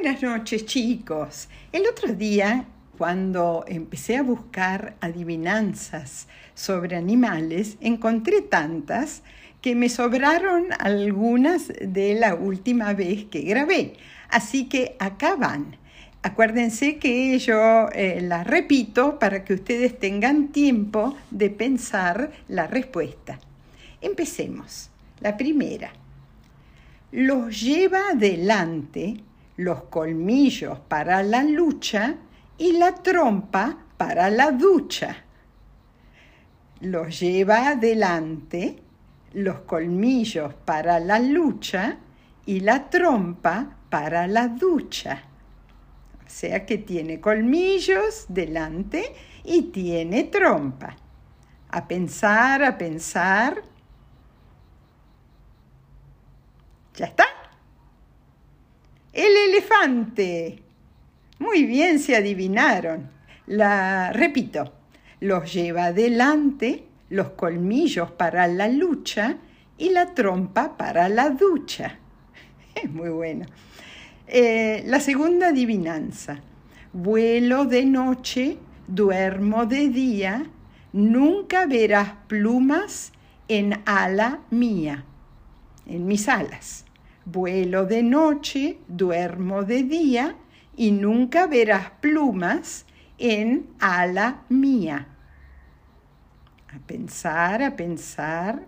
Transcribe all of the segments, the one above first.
Buenas noches chicos. El otro día, cuando empecé a buscar adivinanzas sobre animales, encontré tantas que me sobraron algunas de la última vez que grabé. Así que acá van. Acuérdense que yo eh, las repito para que ustedes tengan tiempo de pensar la respuesta. Empecemos. La primera. Los lleva adelante los colmillos para la lucha y la trompa para la ducha. Los lleva adelante los colmillos para la lucha y la trompa para la ducha. O sea que tiene colmillos delante y tiene trompa. A pensar, a pensar. ¿Ya está? El elefante. Muy bien se adivinaron. La repito. Los lleva delante los colmillos para la lucha y la trompa para la ducha. Es muy bueno. Eh, la segunda adivinanza. Vuelo de noche, duermo de día, nunca verás plumas en ala mía, en mis alas. Vuelo de noche, duermo de día, y nunca verás plumas en ala mía. A pensar, a pensar.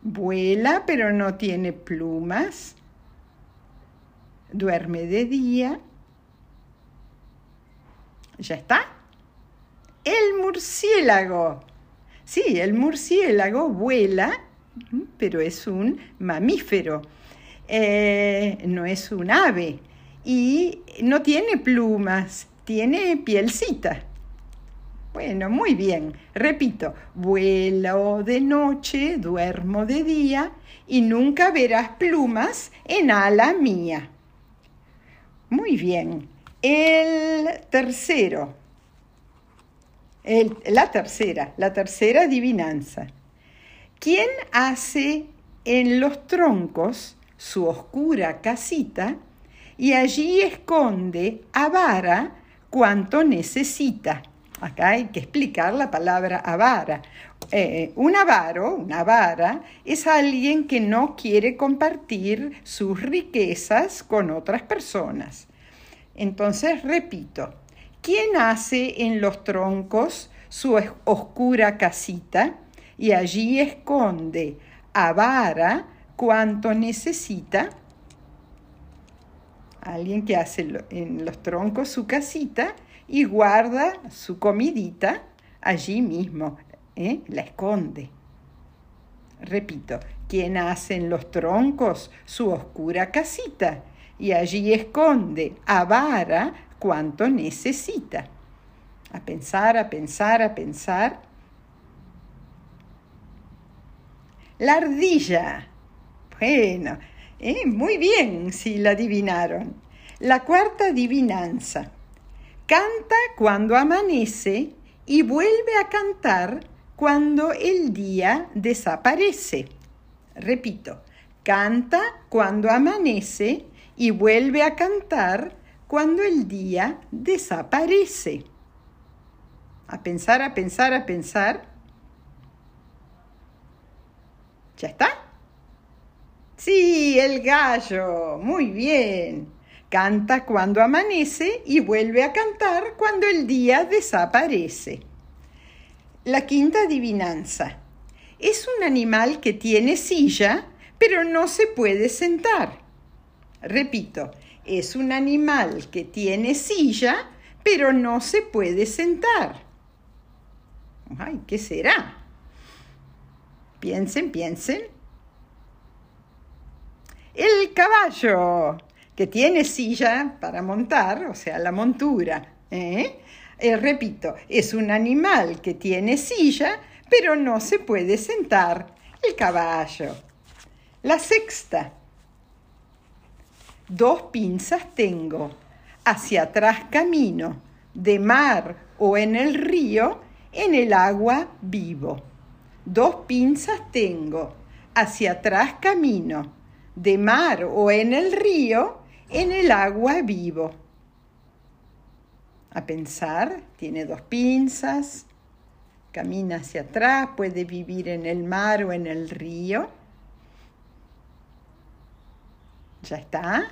Vuela, pero no tiene plumas. Duerme de día. ¿Ya está? El murciélago. Sí, el murciélago vuela, pero es un mamífero. Eh, no es un ave. Y no tiene plumas, tiene pielcita. Bueno, muy bien. Repito, vuelo de noche, duermo de día y nunca verás plumas en ala mía. Muy bien. El tercero. la tercera, la tercera adivinanza. ¿Quién hace en los troncos su oscura casita y allí esconde a vara cuanto necesita? Acá hay que explicar la palabra avara. Eh, un avaro, una avara, es alguien que no quiere compartir sus riquezas con otras personas. Entonces, repito, ¿quién hace en los troncos su oscura casita y allí esconde avara cuanto necesita? Alguien que hace en los troncos su casita y guarda su comidita allí mismo, ¿eh? la esconde. Repito, quien hace en los troncos su oscura casita y allí esconde, avara cuanto necesita. A pensar, a pensar, a pensar. La ardilla. Bueno, ¿eh? muy bien si la adivinaron. La cuarta adivinanza. Canta cuando amanece y vuelve a cantar cuando el día desaparece. Repito, canta cuando amanece y vuelve a cantar cuando el día desaparece. A pensar, a pensar, a pensar. ¿Ya está? Sí, el gallo. Muy bien. Canta cuando amanece y vuelve a cantar cuando el día desaparece. La quinta adivinanza. Es un animal que tiene silla, pero no se puede sentar. Repito, es un animal que tiene silla, pero no se puede sentar. Ay, ¿qué será? Piensen, piensen. El caballo que tiene silla para montar, o sea, la montura. ¿eh? Eh, repito, es un animal que tiene silla, pero no se puede sentar. El caballo. La sexta. Dos pinzas tengo. Hacia atrás camino. De mar o en el río, en el agua vivo. Dos pinzas tengo. Hacia atrás camino. De mar o en el río, en el agua vivo. A pensar, tiene dos pinzas, camina hacia atrás, puede vivir en el mar o en el río. ¿Ya está?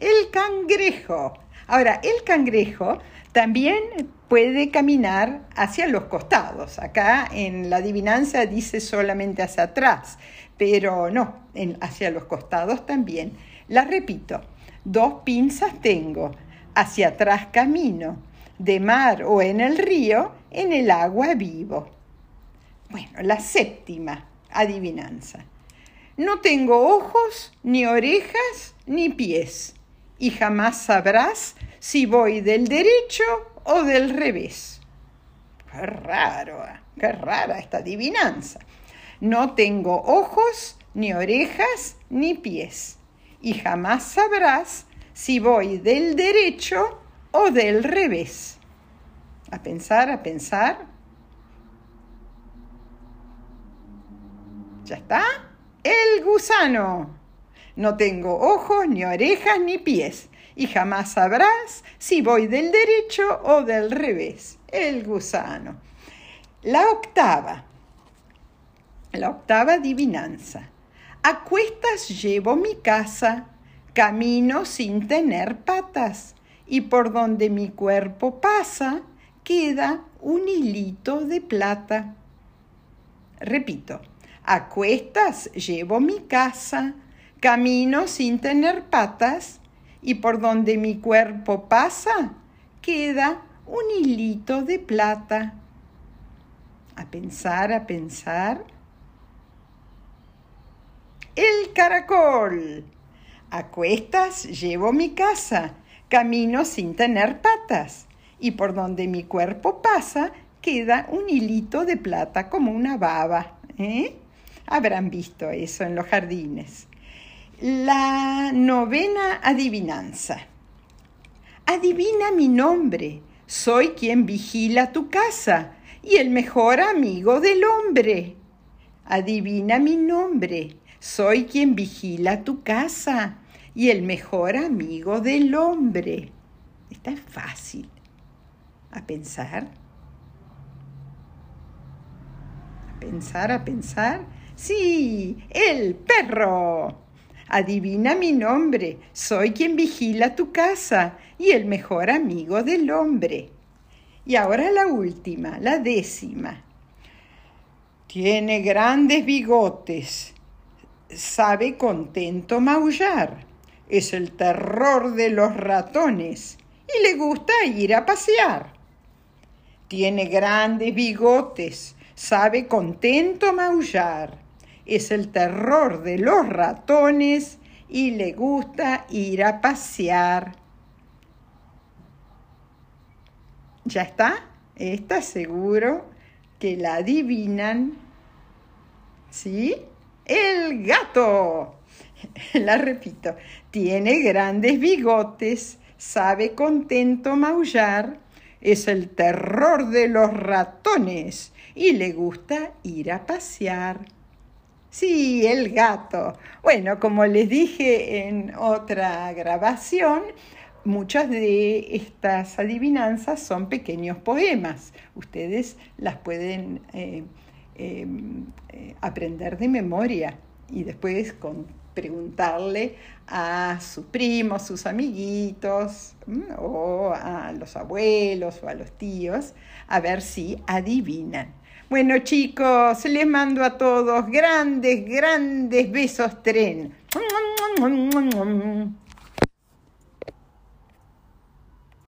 El cangrejo. Ahora, el cangrejo también puede caminar hacia los costados. Acá en la adivinanza dice solamente hacia atrás, pero no, hacia los costados también. La repito, dos pinzas tengo, hacia atrás camino, de mar o en el río, en el agua vivo. Bueno, la séptima adivinanza. No tengo ojos, ni orejas, ni pies y jamás sabrás si voy del derecho o del revés. Qué raro, ¿eh? qué rara esta adivinanza. No tengo ojos, ni orejas, ni pies, y jamás sabrás si voy del derecho o del revés. A pensar, a pensar. ¿Ya está? El gusano. No tengo ojos, ni orejas, ni pies, y jamás sabrás si voy del derecho o del revés. El gusano. La octava. La octava adivinanza. A cuestas llevo mi casa, camino sin tener patas, y por donde mi cuerpo pasa, queda un hilito de plata. Repito, a cuestas llevo mi casa, Camino sin tener patas y por donde mi cuerpo pasa queda un hilito de plata. A pensar, a pensar. El caracol. A cuestas llevo mi casa, camino sin tener patas y por donde mi cuerpo pasa queda un hilito de plata como una baba. ¿eh? Habrán visto eso en los jardines. La novena adivinanza. Adivina mi nombre. Soy quien vigila tu casa y el mejor amigo del hombre. Adivina mi nombre. Soy quien vigila tu casa y el mejor amigo del hombre. Esta es fácil. A pensar. A pensar, a pensar. Sí, el perro. Adivina mi nombre, soy quien vigila tu casa y el mejor amigo del hombre. Y ahora la última, la décima. Tiene grandes bigotes, sabe contento maullar, es el terror de los ratones y le gusta ir a pasear. Tiene grandes bigotes, sabe contento maullar es el terror de los ratones y le gusta ir a pasear. ¿Ya está? ¿Está seguro que la adivinan? ¿Sí? El gato. La repito. Tiene grandes bigotes, sabe contento maullar, es el terror de los ratones y le gusta ir a pasear. Sí, el gato. Bueno, como les dije en otra grabación, muchas de estas adivinanzas son pequeños poemas. Ustedes las pueden eh, em, eh, aprender de memoria y después preguntarle a sus primos, sus amiguitos, o a los abuelos o a los tíos, a ver si adivinan. Bueno chicos, les mando a todos grandes, grandes besos tren.